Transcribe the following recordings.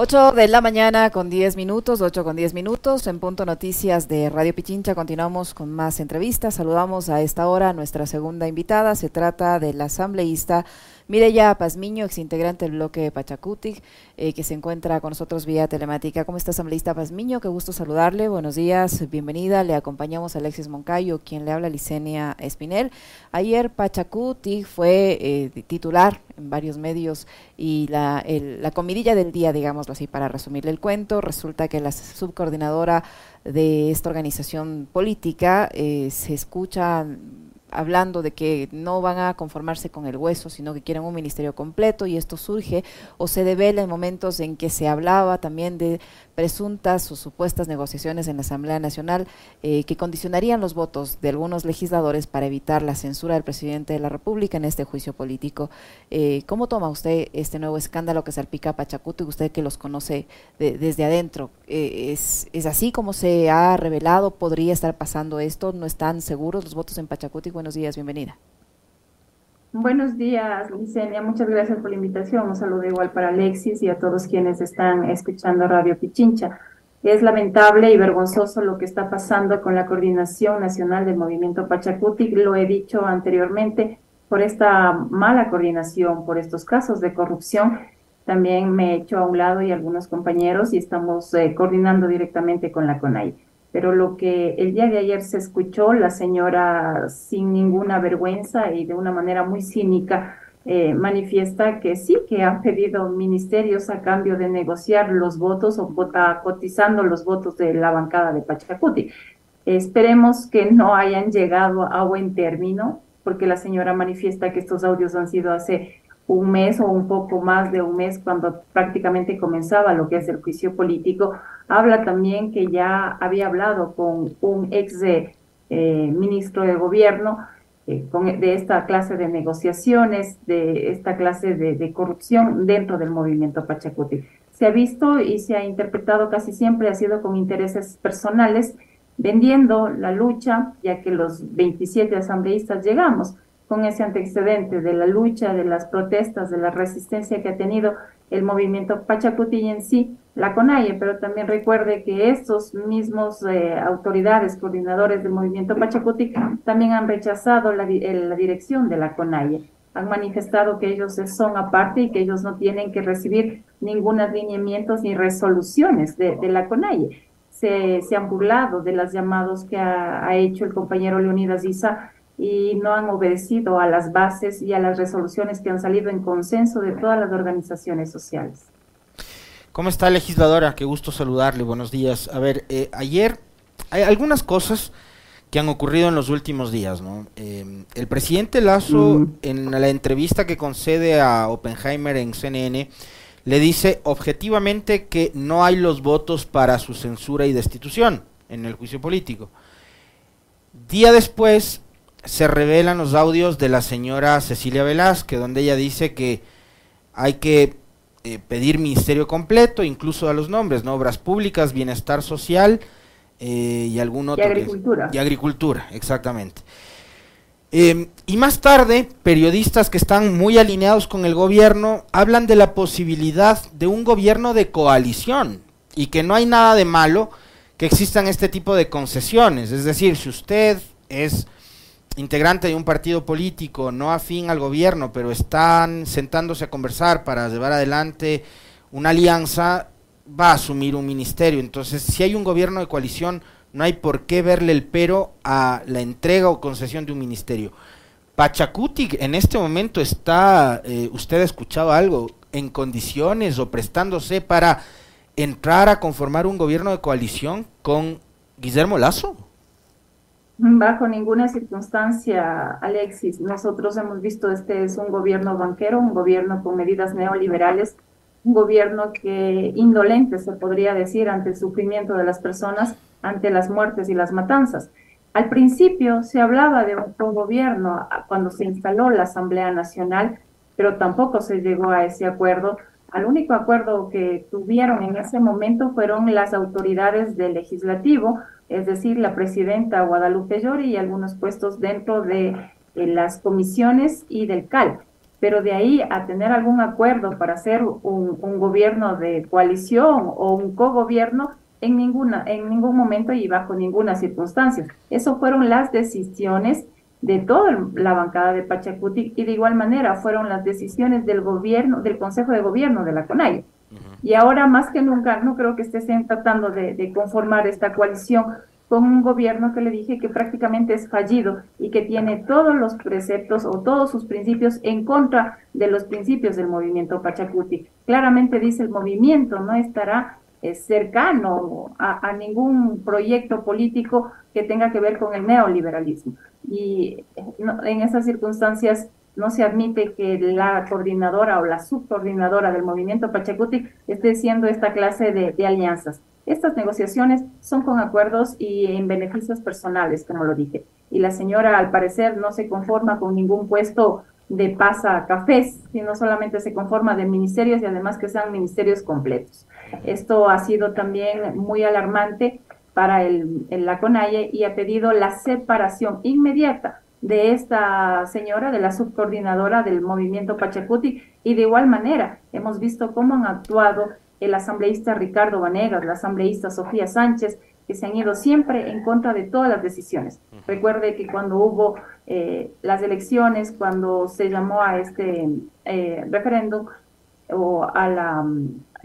8 de la mañana con 10 minutos, 8 con 10 minutos, en punto noticias de Radio Pichincha. Continuamos con más entrevistas. Saludamos a esta hora a nuestra segunda invitada. Se trata del asambleísta Mireya Pazmiño, exintegrante del bloque Pachacutic, eh, que se encuentra con nosotros vía telemática. ¿Cómo está, asambleísta Pazmiño? Qué gusto saludarle. Buenos días, bienvenida. Le acompañamos a Alexis Moncayo, quien le habla Licenia Espinel. Ayer Pachacutic fue eh, titular en varios medios y la, la comidilla del día, digámoslo así, para resumirle el cuento, resulta que la subcoordinadora de esta organización política eh, se escucha hablando de que no van a conformarse con el hueso, sino que quieren un ministerio completo y esto surge o se devela en momentos en que se hablaba también de presuntas o supuestas negociaciones en la Asamblea Nacional eh, que condicionarían los votos de algunos legisladores para evitar la censura del presidente de la República en este juicio político. Eh, ¿Cómo toma usted este nuevo escándalo que salpica a Pachacuto y usted que los conoce desde adentro? Eh, ¿es, ¿Es así como se ha revelado? ¿Podría estar pasando esto? ¿No están seguros los votos en Pachacuti? Buenos días, bienvenida. Buenos días, Licenia. Muchas gracias por la invitación. Un saludo igual para Alexis y a todos quienes están escuchando Radio Pichincha. Es lamentable y vergonzoso lo que está pasando con la Coordinación Nacional del Movimiento Pachacuti. Lo he dicho anteriormente, por esta mala coordinación, por estos casos de corrupción. También me he hecho a un lado y algunos compañeros y estamos eh, coordinando directamente con la CONAI pero lo que el día de ayer se escuchó, la señora sin ninguna vergüenza y de una manera muy cínica eh, manifiesta que sí, que han pedido ministerios a cambio de negociar los votos o cotizando los votos de la bancada de Pachacuti. Esperemos que no hayan llegado a buen término, porque la señora manifiesta que estos audios han sido hace un mes o un poco más de un mes cuando prácticamente comenzaba lo que es el juicio político, habla también que ya había hablado con un ex eh, ministro de gobierno eh, de esta clase de negociaciones, de esta clase de, corrupción dentro del movimiento Pachacuti. Se ha visto y se ha interpretado casi siempre, ha sido con intereses personales, vendiendo la lucha, ya que los 27 asambleístas llegamos con ese antecedente de la lucha, de las protestas, de la resistencia que ha tenido el movimiento Pachacuti y en sí, la CONAIE, pero también recuerde que estos mismos eh, autoridades, coordinadores del movimiento Pachacuti, también han rechazado la, la dirección de la CONAIE. Han manifestado que ellos son aparte y que ellos no tienen que recibir ningún alineamientos ni resoluciones de, la CONAIE. Se, se, han burlado de los llamados que ha, ha hecho el compañero Leonidas Isa y no han obedecido a las bases y a las resoluciones que han salido en consenso de todas las organizaciones sociales. ¿Cómo está, legisladora? Qué gusto saludarle. Buenos días. A ver, eh, ayer hay algunas cosas que han ocurrido en los últimos días, ¿no? Eh, el presidente Lazo, en la entrevista que concede a Oppenheimer en CNN, le dice objetivamente que no hay los votos para su censura y destitución en el juicio político. Día después, se revelan los audios de la señora Cecilia Velázquez, donde ella dice que hay que eh, pedir ministerio completo, incluso a los nombres, ¿no? Obras públicas, bienestar social eh, y algún otro. Y agricultura. y agricultura, exactamente. Em, y más tarde, periodistas que están muy alineados con el gobierno hablan de la posibilidad de un gobierno de coalición y que no hay nada de malo que existan este tipo de concesiones. Es decir, si usted es integrante de un partido político no afín al gobierno, pero están sentándose a conversar para llevar adelante una alianza, va a asumir un ministerio. Entonces, si hay un gobierno de coalición, no hay por qué verle el pero a la entrega o concesión de un ministerio. Pachacuti en este momento está, eh, usted ha escuchado algo, en condiciones o prestándose para entrar a conformar un gobierno de coalición con Guillermo Lazo. Bajo ninguna circunstancia, Alexis, nosotros hemos visto este es un gobierno banquero, un gobierno con medidas neoliberales, un gobierno que indolente se podría decir ante el sufrimiento de las personas, ante las muertes y las matanzas. Al principio se hablaba de un gobierno cuando se instaló la Asamblea Nacional, pero tampoco se llegó a ese acuerdo. Al único acuerdo que tuvieron en ese momento fueron las autoridades del legislativo, es decir, la presidenta Guadalupe Llori y algunos puestos dentro de, las comisiones y del CAL. pero de ahí a tener algún acuerdo para hacer un, gobierno de coalición o un cogobierno, en, ninguna, en ningún momento y bajo ninguna circunstancia. Eso fueron las decisiones de toda la bancada de Pachacuti y de igual manera fueron las decisiones del gobierno, del Consejo de Gobierno de la Y ahora más que nunca, no creo que estén tratando de, conformar esta coalición con un gobierno que le dije que prácticamente es fallido y que tiene todos los preceptos o todos sus principios en contra de los principios del movimiento Pachacuti. Claramente dice el movimiento no estará eh, cercano a, ningún proyecto político que tenga que ver con el neoliberalismo. Y en esas circunstancias no se admite que la coordinadora o la subcoordinadora del movimiento Pachacuti esté haciendo esta clase de, alianzas. Estas negociaciones son con acuerdos y en beneficios personales, como lo dije. Y la señora, al parecer, no se conforma con ningún puesto de pasa cafés, sino solamente se conforma de ministerios y además que sean ministerios completos. Esto ha sido también muy alarmante para el, la CONAIE y ha pedido la separación inmediata de esta señora, de la subcoordinadora del movimiento Pachacuti, y de igual manera hemos visto cómo han actuado el asambleísta Ricardo Vanegas, la asambleísta Sofía Sánchez, que se han ido siempre en contra de todas las decisiones. Recuerde que cuando hubo eh, las elecciones, cuando se llamó a este eh, referéndum o a, la,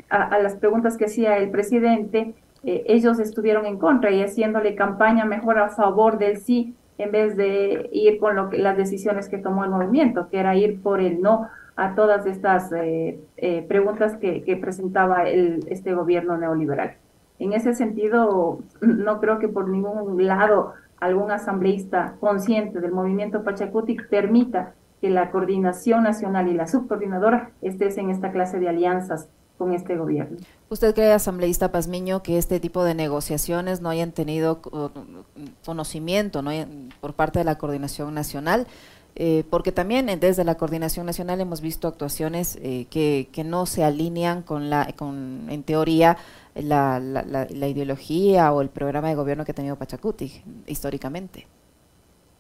a, las preguntas que hacía el presidente, eh, ellos estuvieron en contra y haciéndole campaña mejor a favor del sí en vez de ir con lo que, las decisiones que tomó el movimiento, que era ir por el no a todas estas eh, eh, preguntas que, presentaba el, este gobierno neoliberal. En ese sentido, no creo que por ningún lado algún asambleísta consciente del movimiento Pachacuti permita que la coordinación nacional y la subcoordinadora estés en esta clase de alianzas con este gobierno. ¿Usted cree, asambleísta Pazmiño, que este tipo de negociaciones no hayan tenido conocimiento ¿no? por parte de la coordinación nacional? Eh, porque también desde la coordinación nacional hemos visto actuaciones eh, que, que, no se alinean con la, con, en teoría, la, la, la, ideología o el programa de gobierno que ha tenido Pachacuti históricamente.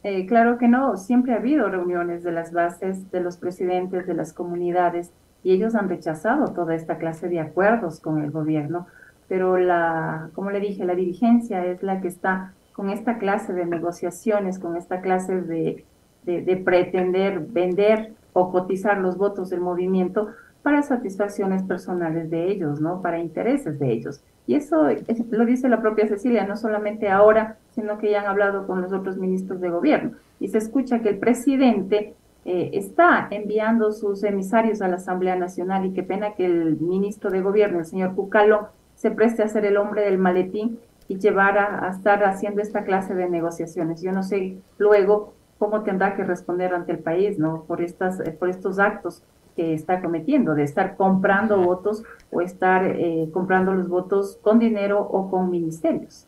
Eh, claro que no, siempre ha habido reuniones de las bases, de los presidentes, de las comunidades, y ellos han rechazado toda esta clase de acuerdos con el gobierno, pero la, como le dije, la dirigencia es la que está con esta clase de negociaciones, con esta clase de, de, pretender vender o cotizar los votos del movimiento para satisfacciones personales de ellos, ¿no? Para intereses de ellos. Y eso lo dice la propia Cecilia, no solamente ahora, sino que ya han hablado con los otros ministros de gobierno. Y se escucha que el presidente eh, está enviando sus emisarios a la Asamblea Nacional y qué pena que el ministro de Gobierno, el señor Cucalo, se preste a ser el hombre del maletín y llevar a, estar haciendo esta clase de negociaciones. Yo no sé luego cómo tendrá que responder ante el país, ¿no? Por, estas, eh, por estos actos que está cometiendo, de estar comprando votos o estar eh, comprando los votos con dinero o con ministerios.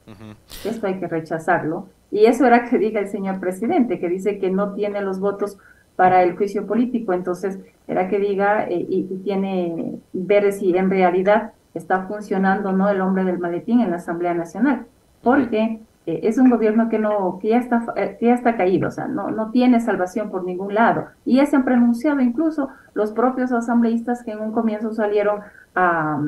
Esto hay que rechazarlo. Y eso era que diga el señor presidente, que dice que no tiene los votos para el juicio político. Entonces, era que diga eh, y, tiene ver si en realidad está funcionando no el hombre del maletín en la Asamblea Nacional, porque eh, es un gobierno que no que ya está eh, que ya está caído, o sea, no no tiene salvación por ningún lado. Y ya se han pronunciado incluso los propios asambleístas que en un comienzo salieron a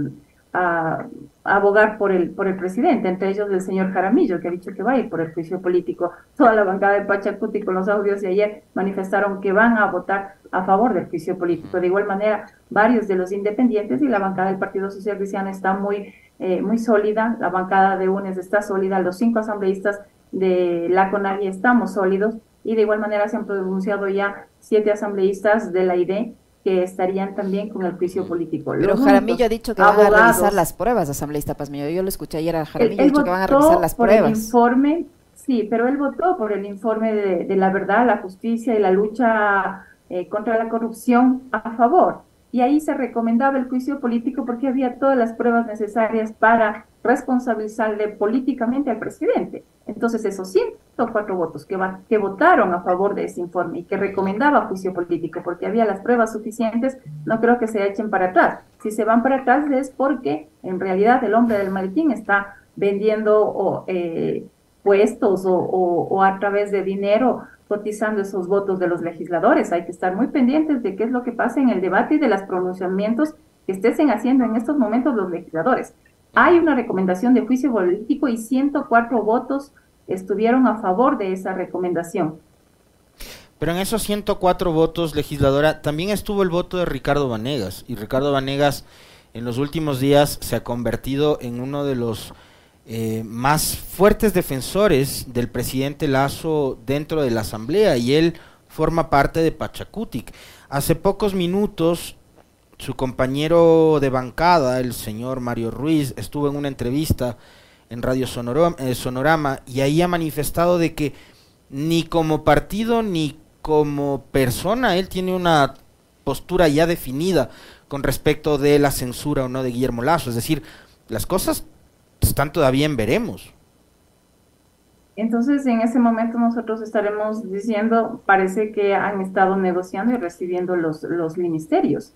a, abogar por el, por el presidente, entre ellos el señor Jaramillo, que ha dicho que va a ir por el juicio político. Toda la bancada de Pachacuti con los audios de ayer manifestaron que van a votar a favor del juicio político. De igual manera, varios de los independientes y la bancada del Partido Social Cristiano está muy, eh, muy sólida, la bancada de UNES está sólida, los cinco asambleístas de la CONAGI estamos sólidos y de igual manera se han pronunciado ya siete asambleístas de la IDE que estarían también con el juicio político. Pero Jaramillo ha dicho que van a revisar las pruebas, asambleísta Pazmiño. Yo lo escuché ayer a Jaramillo, ha dicho que van a revisar las por pruebas. El informe, sí, pero él votó por el informe de, la verdad, la justicia y la lucha eh, contra la corrupción a favor. Y ahí se recomendaba el juicio político porque había todas las pruebas necesarias para responsabilizarle políticamente al presidente. Entonces, esos 104 votos que, que votaron a favor de ese informe y que recomendaba juicio político porque había las pruebas suficientes, no creo que se echen para atrás. Si se van para atrás es porque en realidad el hombre del maletín está vendiendo o, eh, puestos o, a través de dinero cotizando esos votos de los legisladores. Hay que estar muy pendientes de qué es lo que pasa en el debate y de los pronunciamientos que estén haciendo en estos momentos los legisladores. Hay una recomendación de juicio político y 104 votos estuvieron a favor de esa recomendación. Pero en esos 104 votos, legisladora, también estuvo el voto de Ricardo Vanegas. Y Ricardo Vanegas en los últimos días se ha convertido en uno de los eh, más fuertes defensores del presidente Lazo dentro de la Asamblea. Y él forma parte de Pachacutic. Hace pocos minutos, su compañero de bancada, el señor Mario Ruiz, estuvo en una entrevista en Radio eh, Sonorama y ahí ha manifestado de que ni como partido ni como persona, él tiene una postura ya definida con respecto de la censura o no de Guillermo Lazo. Es decir, las cosas están todavía en veremos. Entonces, en ese momento nosotros estaremos diciendo, parece que han estado negociando y recibiendo los, los ministerios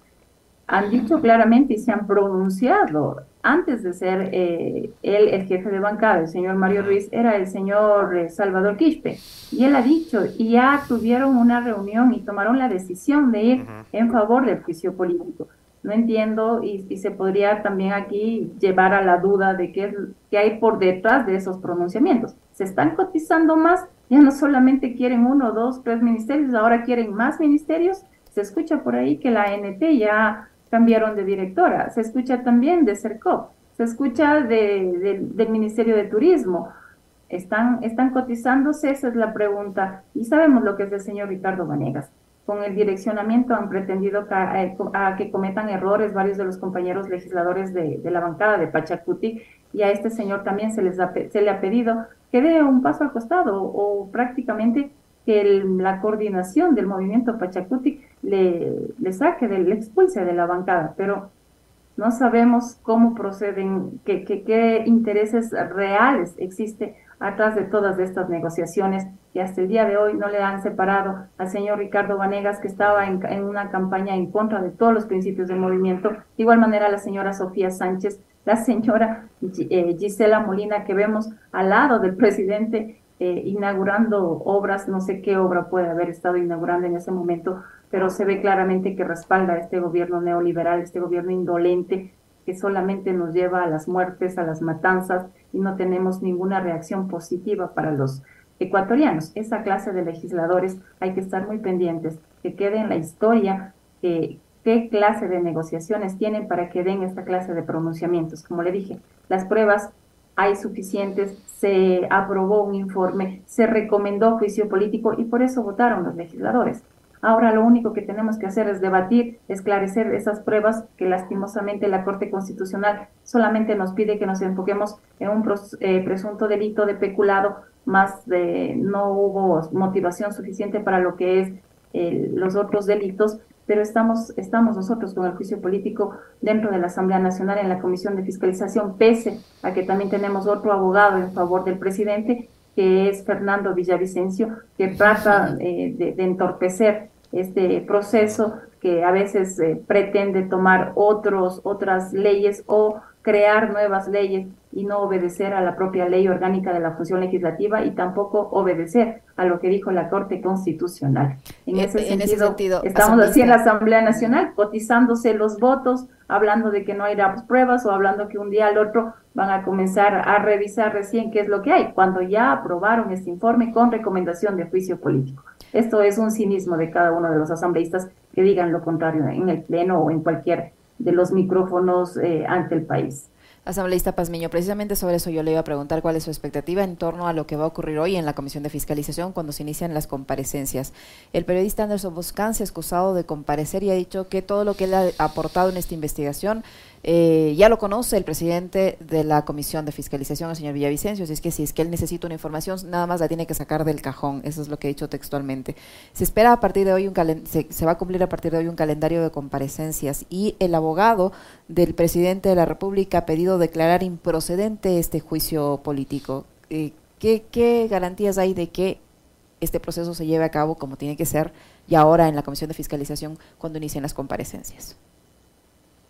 han dicho claramente y se han pronunciado. Antes de ser eh, él el jefe de bancada, el señor Mario Ruiz, era el señor eh, Salvador Quispe. Y él ha dicho, y ya tuvieron una reunión y tomaron la decisión de ir en favor del juicio político. No entiendo y, se podría también aquí llevar a la duda de qué, qué hay por detrás de esos pronunciamientos. Se están cotizando más, ya no solamente quieren uno, dos, tres ministerios, ahora quieren más ministerios. Se escucha por ahí que la ANT ya cambiaron de directora, se escucha también de CERCOP, se escucha de, del Ministerio de Turismo. ¿Están, ¿Están cotizándose? Esa es la pregunta. Y sabemos lo que es el señor Ricardo Vanegas. Con el direccionamiento han pretendido eh, a, que cometan errores varios de los compañeros legisladores de, de, la bancada de Pachacuti y a este señor también se, les se le ha pedido que dé un paso al costado o prácticamente que la coordinación del movimiento Pachacuti le, saque, del, le expulse de la bancada, pero no sabemos cómo proceden, qué, qué, intereses reales existe atrás de todas estas negociaciones que hasta el día de hoy no le han separado al señor Ricardo Vanegas, que estaba en, una campaña en contra de todos los principios del movimiento. De igual manera, la señora Sofía Sánchez, la señora eh, Gisela Molina, que vemos al lado del presidente eh, inaugurando obras, no sé qué obra puede haber estado inaugurando en ese momento, pero se ve claramente que respalda este gobierno neoliberal, este gobierno indolente, que solamente nos lleva a las muertes, a las matanzas, y no tenemos ninguna reacción positiva para los ecuatorianos. Esa clase de legisladores hay que estar muy pendientes, que quede en la historia qué clase de negociaciones tienen para que den esta clase de pronunciamientos. Como le dije, las pruebas hay suficientes, se aprobó un informe, se recomendó juicio político y por eso votaron los legisladores. Ahora lo único que tenemos que hacer es debatir, esclarecer esas pruebas que lastimosamente la Corte Constitucional solamente nos pide que nos enfoquemos en un eh, presunto delito de peculado, más de no hubo motivación suficiente para lo que es los otros delitos, pero estamos, estamos nosotros con el juicio político dentro de la Asamblea Nacional en la Comisión de Fiscalización, pese a que también tenemos otro abogado en favor del presidente, que es Fernando Villavicencio, que trata eh, de, entorpecer este proceso que a veces eh, pretende tomar otros, otras leyes o crear nuevas leyes y no obedecer a la propia ley orgánica de la función legislativa y tampoco obedecer a lo que dijo la Corte Constitucional. En, ese, sentido, estamos así en la Asamblea Nacional, cotizándose los votos, hablando de que no hay pruebas o hablando que un día al otro van a comenzar a revisar recién qué es lo que hay, cuando ya aprobaron este informe con recomendación de juicio político. Esto es un cinismo de cada uno de los asambleístas que digan lo contrario en el Pleno o en cualquier de los micrófonos eh, ante el país. Asambleísta Pazmiño, precisamente sobre eso yo le iba a preguntar cuál es su expectativa en torno a lo que va a ocurrir hoy en la Comisión de Fiscalización cuando se inician las comparecencias. El periodista Anderson Boscan se ha excusado de comparecer y ha dicho que todo lo que él ha aportado en esta investigación eh, ya lo conoce el presidente de la Comisión de Fiscalización, el señor Villavicencio, así es que si es que él necesita una información, nada más la tiene que sacar del cajón, eso es lo que he dicho textualmente. Se espera a partir de hoy, un se, va a cumplir a partir de hoy un calendario de comparecencias y el abogado del presidente de la República ha pedido declarar improcedente este juicio político. Eh, ¿qué, ¿Qué garantías hay de que este proceso se lleve a cabo como tiene que ser y ahora en la Comisión de Fiscalización cuando inicien las comparecencias?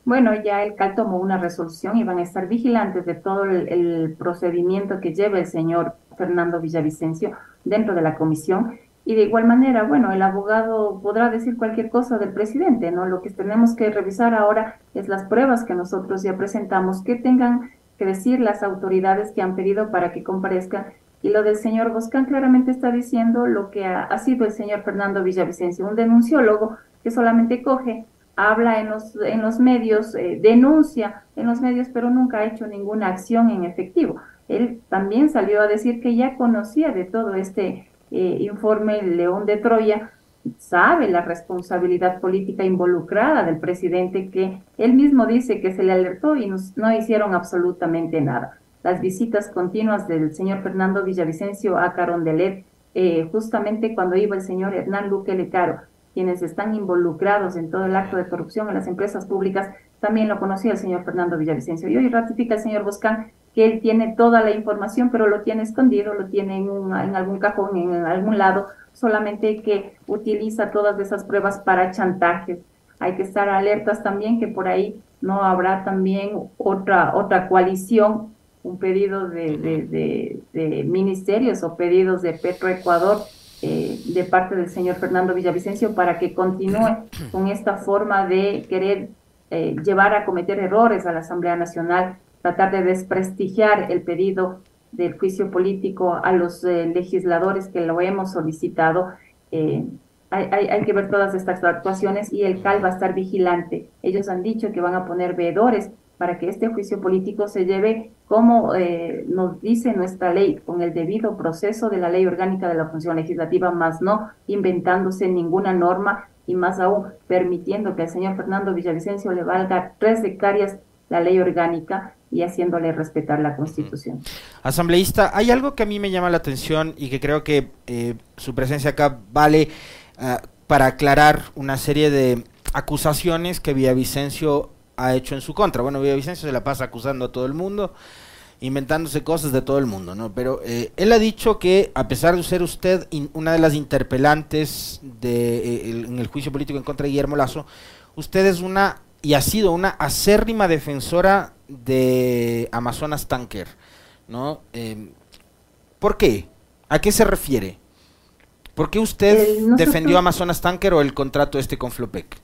Bueno, ya el CAL tomó una resolución y van a estar vigilantes de todo el, procedimiento que lleva el señor Fernando Villavicencio dentro de la comisión. Y de igual manera, bueno, el abogado podrá decir cualquier cosa del presidente, ¿no? Lo que tenemos que revisar ahora es las pruebas que nosotros ya presentamos, que tengan que decir las autoridades que han pedido para que comparezcan. Y lo del señor Boscan claramente está diciendo lo que ha, sido el señor Fernando Villavicencio, un denunciólogo que solamente coge, habla en los, en los medios, eh, denuncia en los medios, pero nunca ha hecho ninguna acción en efectivo. Él también salió a decir que ya conocía de todo este eh, informe León de Troya, sabe la responsabilidad política involucrada del presidente que él mismo dice que se le alertó y no hicieron absolutamente nada. Las visitas continuas del señor Fernando Villavicencio a Carondelet, eh, justamente cuando iba el señor Hernán Luque Lecaro, quienes están involucrados en todo el acto de corrupción en las empresas públicas, también lo conocía el señor Fernando Villavicencio. Y hoy ratifica el señor Boscán que él tiene toda la información, pero lo tiene escondido, lo tiene en, en algún cajón, en, algún lado, solamente que utiliza todas esas pruebas para chantajes. Hay que estar alertas también que por ahí no habrá también otra, otra coalición, un pedido de, de, ministerios o pedidos de Petroecuador eh, de parte del señor Fernando Villavicencio para que continúe con esta forma de querer eh, llevar a cometer errores a la Asamblea Nacional tratar de desprestigiar el pedido del juicio político a los eh, legisladores que lo hemos solicitado. Hay, hay, que ver todas estas actuaciones y el CAL va a estar vigilante. Ellos han dicho que van a poner veedores para que este juicio político se lleve como eh, nos dice nuestra ley, con el debido proceso de la ley orgánica de la función legislativa, más no inventándose ninguna norma y más aún permitiendo que al señor Fernando Villavicencio le valga tres hectáreas la ley orgánica y haciéndole respetar la Constitución. Asambleísta, hay algo que a mí me llama la atención y que creo que eh, su presencia acá vale ah, para aclarar una serie de acusaciones que Villavicencio ha hecho en su contra. Bueno, Villavicencio se la pasa acusando a todo el mundo, inventándose cosas de todo el mundo, ¿no? Pero eh, él ha dicho que, a pesar de ser usted una de las interpelantes de, eh, en el juicio político en contra de Guillermo Lazo, usted es una y ha sido una acérrima defensora de Amazonas Tanker, ¿no? Em, ¿Por qué? ¿A qué se refiere? ¿Por qué usted defendió Amazonas Tanker o el contrato este con Flopec?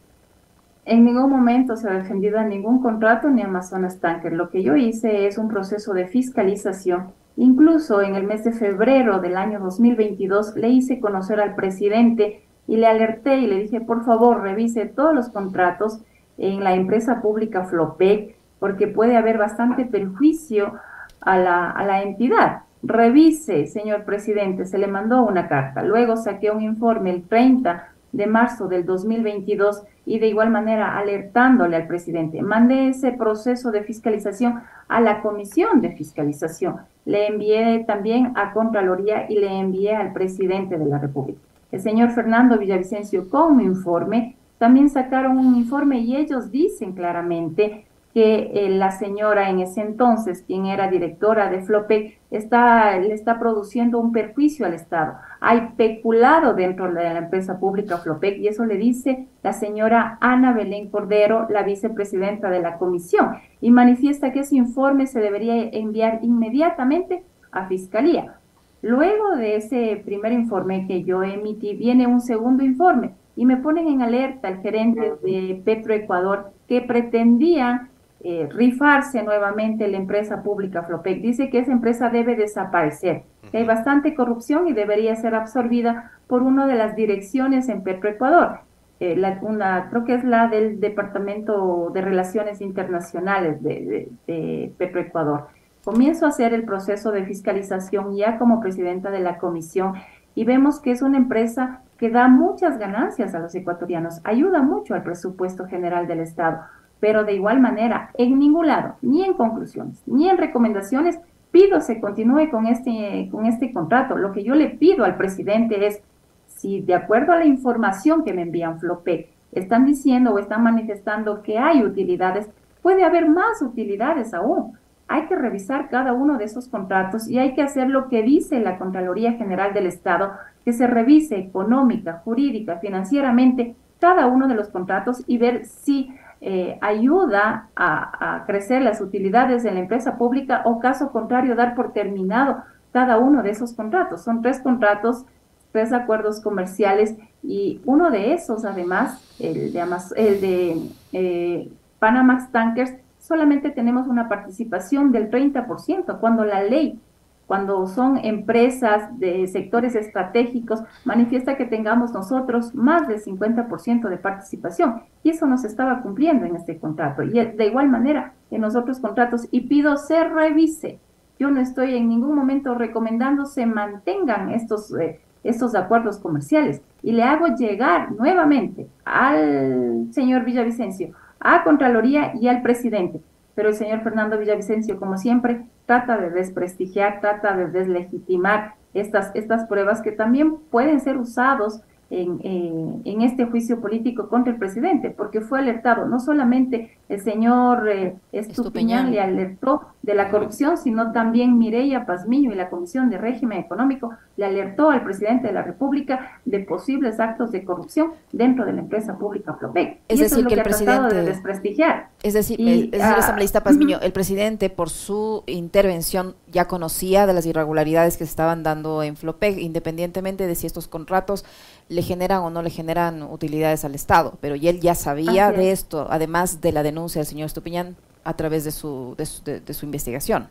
En ningún momento se ha defendido a ningún contrato ni Amazonas Tanker. Lo que yo hice es un proceso de fiscalización. Incluso en el mes de febrero del año 2022 le hice conocer al presidente y le alerté y le dije, por favor, revise todos los contratos en la empresa pública Flopec, porque puede haber bastante perjuicio a la, a la entidad. Revise, señor presidente, se le mandó una carta. Luego saqué un informe el 30 de marzo del 2022 y de igual manera alertándole al presidente. Mandé ese proceso de fiscalización a la comisión de fiscalización. Le envié también a Contraloría y le envié al presidente de la República. El señor Fernando Villavicencio con mi informe también sacaron un informe y ellos dicen claramente que eh, la señora en ese entonces, quien era directora de Flopec, está, le está produciendo un perjuicio al Estado. Hay peculado dentro de la empresa pública Flopec y eso le dice la señora Ana Belén Cordero, la vicepresidenta de la comisión, y manifiesta que ese informe se debería enviar inmediatamente a Fiscalía. Luego de ese primer informe que yo emití, viene un segundo informe y me ponen en alerta el gerente de Petroecuador que pretendía eh, rifarse nuevamente la empresa pública Flopec. Dice que esa empresa debe desaparecer, que hay bastante corrupción y debería ser absorbida por una de las direcciones en Petroecuador. Eh, la, una, creo que es la del Departamento de Relaciones Internacionales de, de Petroecuador. Comienzo a hacer el proceso de fiscalización ya como presidenta de la comisión y vemos que es una empresa que da muchas ganancias a los ecuatorianos, ayuda mucho al presupuesto general del Estado, pero de igual manera, en ningún lado, ni en conclusiones, ni en recomendaciones, pido se continúe con este, con este contrato. Lo que yo le pido al presidente es, si de acuerdo a la información que me envían Flopec, están diciendo o están manifestando que hay utilidades, puede haber más utilidades aún. Hay que revisar cada uno de esos contratos y hay que hacer lo que dice la Contraloría General del Estado, que se revise económica, jurídica, financieramente cada uno de los contratos y ver si eh, ayuda a, crecer las utilidades de la empresa pública o caso contrario dar por terminado cada uno de esos contratos. Son tres contratos, tres acuerdos comerciales y uno de esos, además, el de, el de eh, Panamax Tankers, solamente tenemos una participación del 30%, cuando la ley cuando son empresas de sectores estratégicos, manifiesta que tengamos nosotros más del 50% de participación. Y eso nos estaba cumpliendo en este contrato. Y de igual manera en los otros contratos. Y pido se revise. Yo no estoy en ningún momento recomendando se mantengan estos, eh, estos acuerdos comerciales. Y le hago llegar nuevamente al señor Villavicencio, a Contraloría y al presidente pero el señor Fernando Villavicencio, como siempre, trata de desprestigiar, trata de deslegitimar estas, estas pruebas que también pueden ser usados en, en, este juicio político contra el presidente, porque fue alertado, no solamente el señor eh, Estupiñán le alertó de la corrupción, sino también Mireya Pazmiño y la Comisión de Régimen Económico le alertó al presidente de la República de posibles actos de corrupción dentro de la empresa pública Flopec. Es decir, que, el presidente de desprestigiar. Es decir, el, es asambleísta Pazmiño, el presidente por su intervención ya conocía de las irregularidades que se estaban dando en Flopec, independientemente de si estos contratos le generan o no le generan utilidades al Estado, pero y él ya sabía de esto, además de la denuncia del señor Estupiñán a través de su, de su, investigación.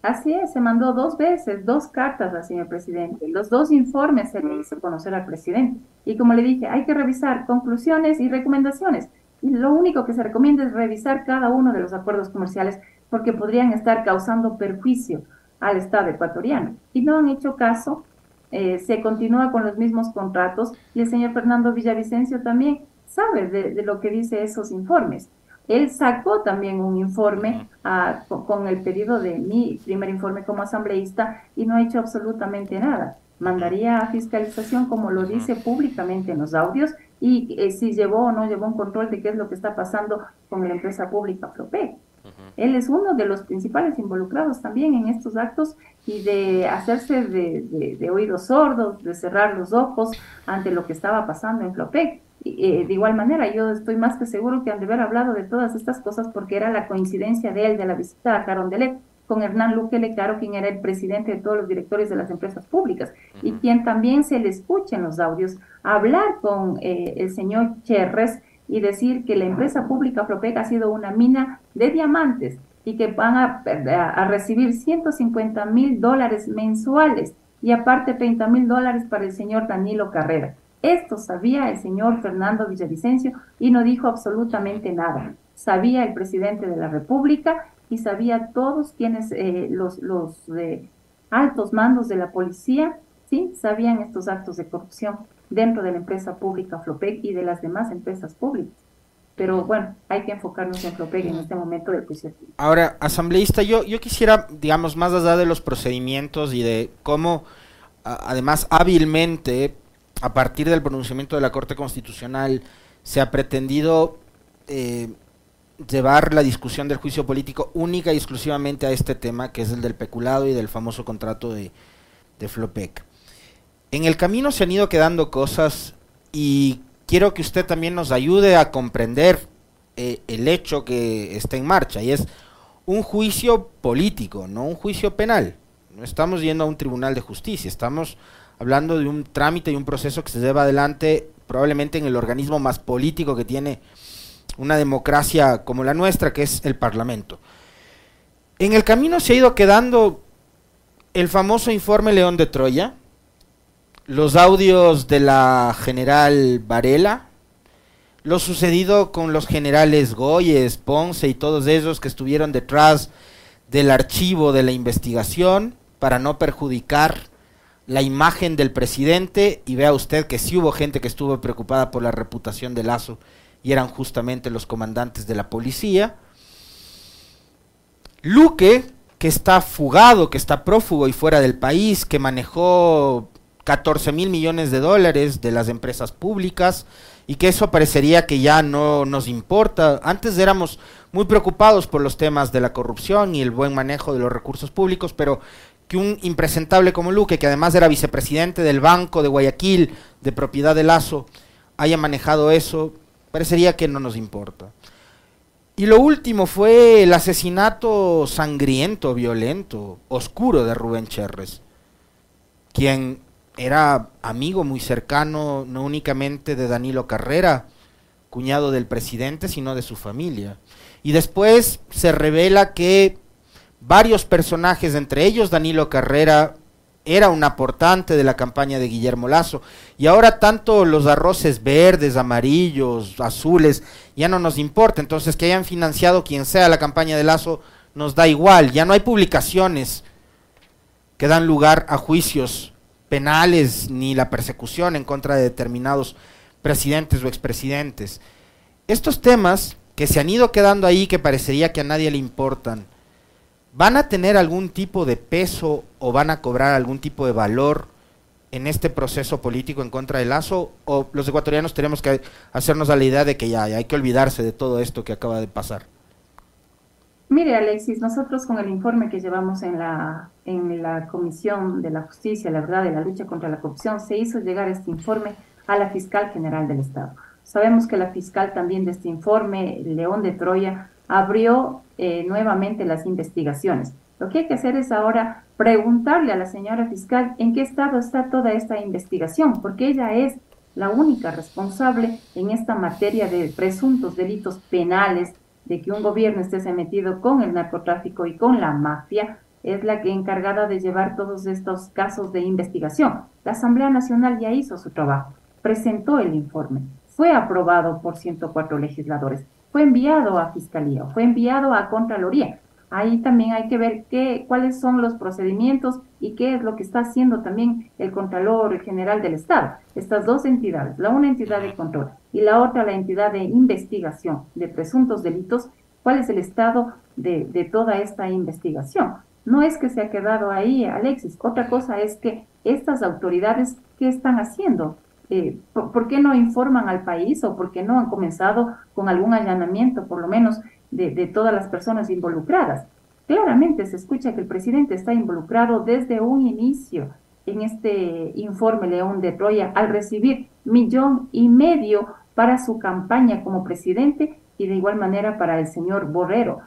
Así es, se mandó dos veces, dos cartas al señor presidente. Los dos informes se le hizo conocer al presidente. Y como le dije, hay que revisar conclusiones y recomendaciones. Y lo único que se recomienda es revisar cada uno de los acuerdos comerciales porque podrían estar causando perjuicio al Estado ecuatoriano. Y no han hecho caso eh, se continúa con los mismos contratos y el señor Fernando Villavicencio también sabe de, lo que dice esos informes. Él sacó también un informe con, el pedido de mi primer informe como asambleísta y no ha hecho absolutamente nada. Mandaría a fiscalización, como lo dice públicamente en los audios, y eh, si llevó o no llevó un control de qué es lo que está pasando con la empresa pública Flopec. Él es uno de los principales involucrados también en estos actos y de hacerse de, oídos sordos, de cerrar los ojos ante lo que estaba pasando en Flopec. Eh, de igual manera, yo estoy más que seguro que han de haber hablado de todas estas cosas porque era la coincidencia de él, de la visita a Carondelet, con Hernán Luque Lecaro, quien era el presidente de todos los directores de las empresas públicas, y quien también se le escucha en los audios hablar con eh, el señor Cherres y decir que la empresa pública Flopec ha sido una mina de diamantes y que van a, recibir 150 mil dólares mensuales y aparte 30 mil dólares para el señor Danilo Carrera. Esto sabía el señor Fernando Villavicencio y no dijo absolutamente nada. Sabía el presidente de la República y sabía todos quienes, eh, los, los eh, altos mandos de la policía, sí, sabían estos actos de corrupción dentro de la empresa pública Flopec y de las demás empresas públicas. Pero bueno, hay que enfocarnos en Flopec en este momento del juicio. Ahora, asambleísta, yo, yo quisiera, digamos, más allá de los procedimientos y de cómo, además, hábilmente, a partir del pronunciamiento de la Corte Constitucional, se ha pretendido eh, llevar la discusión del juicio político única y exclusivamente a este tema, que es el del peculado y del famoso contrato de, de Flopec. En el camino se han ido quedando cosas y quiero que usted también nos ayude a comprender eh, el hecho que está en marcha y es un juicio político, no un juicio penal. No estamos yendo a un tribunal de justicia, estamos hablando de un trámite y un proceso que se lleva adelante probablemente en el organismo más político que tiene una democracia como la nuestra, que es el Parlamento. En el camino se ha ido quedando el famoso informe León de Troya, los audios de la general Varela, lo sucedido con los generales Goyes, Ponce y todos esos que estuvieron detrás del archivo de la investigación para no perjudicar la imagen del presidente y vea usted que sí hubo gente que estuvo preocupada por la reputación de Lazo y eran justamente los comandantes de la policía. Luque, que está fugado, que está prófugo y fuera del país, que manejó 14 mil millones de dólares de las empresas públicas y que eso parecería que ya no nos importa. Antes éramos muy preocupados por los temas de la corrupción y el buen manejo de los recursos públicos, pero que un impresentable como Luque, que además era vicepresidente del Banco de Guayaquil, de propiedad de Lazo, haya manejado eso, parecería que no nos importa. Y lo último fue el asesinato sangriento, violento, oscuro de Rubén Cherres, quien era amigo muy cercano no únicamente de Danilo Carrera, cuñado del presidente, sino de su familia. Y después se revela que varios personajes, entre ellos Danilo Carrera, era un aportante de la campaña de Guillermo Lazo. Y ahora tanto los arroces verdes, amarillos, azules, ya no nos importa. Entonces que hayan financiado quien sea la campaña de Lazo nos da igual. Ya no hay publicaciones que dan lugar a juicios penales ni la persecución en contra de determinados presidentes o expresidentes. Estos temas que se han ido quedando ahí, que parecería que a nadie le importan, ¿van a tener algún tipo de peso o van a cobrar algún tipo de valor en este proceso político en contra de Lazo? ¿O los ecuatorianos tenemos que hacernos a la idea de que ya, hay que olvidarse de todo esto que acaba de pasar? Mire, Alexis, nosotros con el informe que llevamos en la, en la Comisión de la Justicia, la Verdad y la Lucha contra la Corrupción, se hizo llegar este informe a la Fiscal General del Estado. Sabemos que la fiscal también de este informe, León de Troya, abrió eh, nuevamente las investigaciones. Lo que hay que hacer es ahora preguntarle a la señora fiscal en qué estado está toda esta investigación, porque ella es la única responsable en esta materia de presuntos delitos penales, de que un gobierno esté metido con el narcotráfico y con la mafia, es la que encargada de llevar todos estos casos de investigación. La Asamblea Nacional ya hizo su trabajo, presentó el informe, fue aprobado por 104 legisladores fue enviado a Fiscalía, fue enviado a Contraloría. Ahí también hay que ver qué, cuáles son los procedimientos y qué es lo que está haciendo también el Contralor General del Estado. Estas dos entidades, la una entidad de control y la otra la entidad de investigación de presuntos delitos, cuál es el estado de, toda esta investigación. No es que se ha quedado ahí, Alexis. Otra cosa es que estas autoridades, ¿qué están haciendo? Eh, ¿por, qué no informan al país o por qué no han comenzado con algún allanamiento, por lo menos, de, de todas las personas involucradas? Claramente se escucha que el presidente está involucrado desde un inicio en este informe León de Troya al recibir millón y medio para su campaña como presidente y de igual manera para el señor Borrero.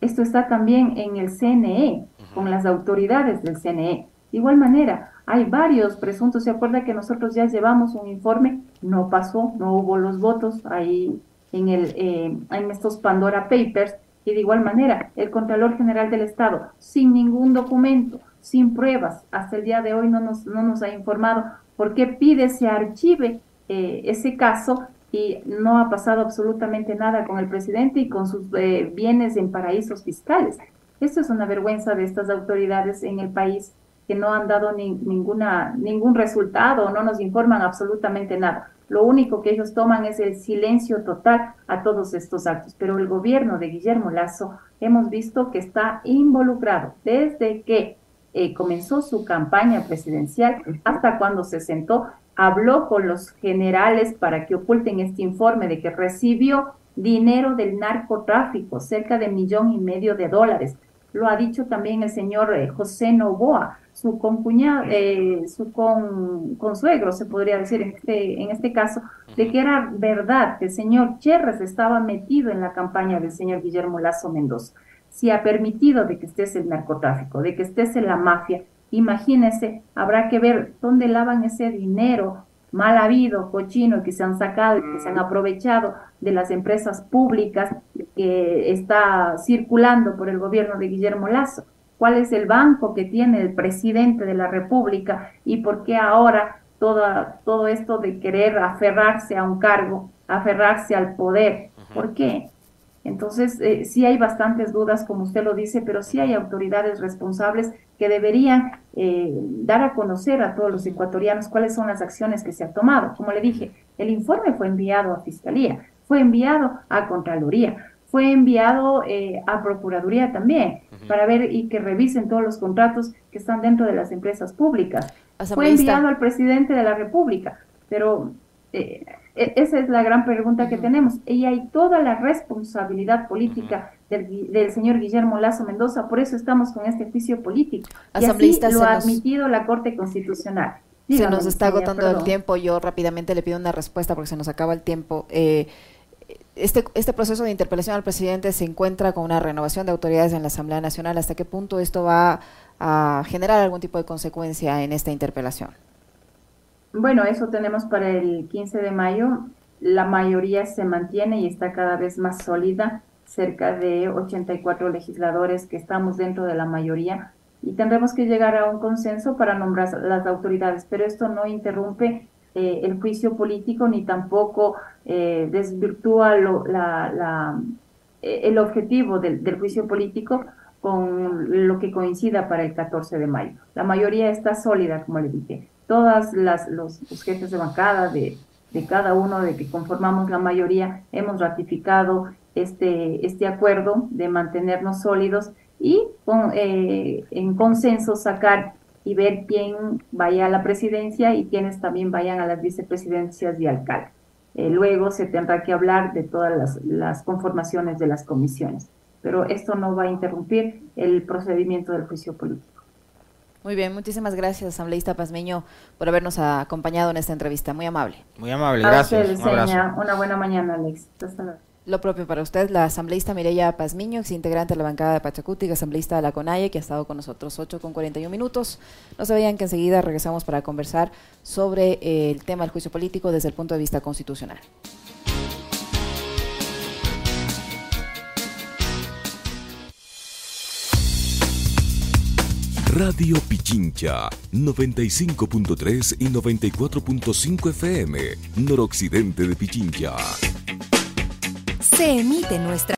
Esto está también en el CNE, con las autoridades del CNE. De igual manera, hay varios presuntos. Se acuerda que nosotros ya llevamos un informe, no pasó, no hubo los votos ahí en, el, eh, en estos Pandora Papers. Y de igual manera, el Contralor General del Estado, sin ningún documento, sin pruebas, hasta el día de hoy no nos, no nos ha informado por qué pide se archive eh, ese caso y no ha pasado absolutamente nada con el presidente y con sus eh, bienes en paraísos fiscales. Esto es una vergüenza de estas autoridades en el país que no han dado ninguna, ningún resultado, no nos informan absolutamente nada. Lo único que ellos toman es el silencio total a todos estos actos. Pero el gobierno de Guillermo Lazo hemos visto que está involucrado desde que eh, comenzó su campaña presidencial hasta cuando se sentó, habló con los generales para que oculten este informe de que recibió dinero del narcotráfico, cerca de millón y medio de dólares. Lo ha dicho también el señor eh, José Novoa, su concuñado, eh, su con, consuegro, se podría decir en este, en este caso, de que era verdad que el señor Cherres estaba metido en la campaña del señor Guillermo Lazo Mendoza. Si ha permitido de que estés el narcotráfico, de que estés en la mafia, imagínese, habrá que ver dónde lavan ese dinero mal habido, cochino, que se han sacado y que se han aprovechado de las empresas públicas que está circulando por el gobierno de Guillermo Lazo cuál es el banco que tiene el presidente de la República y por qué ahora toda, todo esto de querer aferrarse a un cargo, aferrarse al poder. ¿Por qué? Entonces, eh, sí hay bastantes dudas, como usted lo dice, pero sí hay autoridades responsables que deberían eh, dar a conocer a todos los ecuatorianos cuáles son las acciones que se han tomado. Como le dije, el informe fue enviado a Fiscalía, fue enviado a Contraloría, fue enviado eh, a Procuraduría también para ver y que revisen todos los contratos que están dentro de las empresas públicas. Fue enviado al presidente de la República, pero eh, e, esa es la gran pregunta que tenemos. Y hay toda la responsabilidad política del, señor Guillermo Lazo Mendoza, por eso estamos con este juicio político. y así lo ha admitido la Corte Constitucional. se nos está agotando el tiempo, yo rápidamente le pido una respuesta porque se nos acaba el tiempo. Eh, este, este proceso de interpelación al presidente se encuentra con una renovación de autoridades en la Asamblea Nacional. ¿Hasta qué punto esto va a generar algún tipo de consecuencia en esta interpelación? Bueno, eso tenemos para el 15 de mayo. La mayoría se mantiene y está cada vez más sólida, cerca de 84 legisladores que estamos dentro de la mayoría y tendremos que llegar a un consenso para nombrar las autoridades, pero esto no interrumpe eh, el juicio político ni tampoco eh, desvirtúa la, eh, el objetivo del, juicio político con lo que coincida para el 14 de mayo. La mayoría está sólida, como le dije. Todas las, los, jefes de bancada de, cada uno de que conformamos la mayoría hemos ratificado este, este acuerdo de mantenernos sólidos y con, en consenso sacar y ver quién vaya a la presidencia y quiénes también vayan a las vicepresidencias y alcalde. Eh, luego se tendrá que hablar de todas las, las, conformaciones de las comisiones, pero esto no va a interrumpir el procedimiento del juicio político. Muy bien, muchísimas gracias, asambleísta Pazmeño, por habernos acompañado en esta entrevista. Muy amable. Muy amable, gracias. una buena mañana, Alex. Hasta luego. Lo propio para usted, la asambleísta Mireya Pazmiño, ex integrante de la bancada de Pachacuti, asambleísta de la CONAIE, que ha estado con nosotros 8 con 41 minutos. No se vean que enseguida regresamos para conversar sobre eh, el tema del juicio político desde el punto de vista constitucional. Radio Pichincha, 95.3 y 94.5 FM, noroccidente de Pichincha se emite nuestra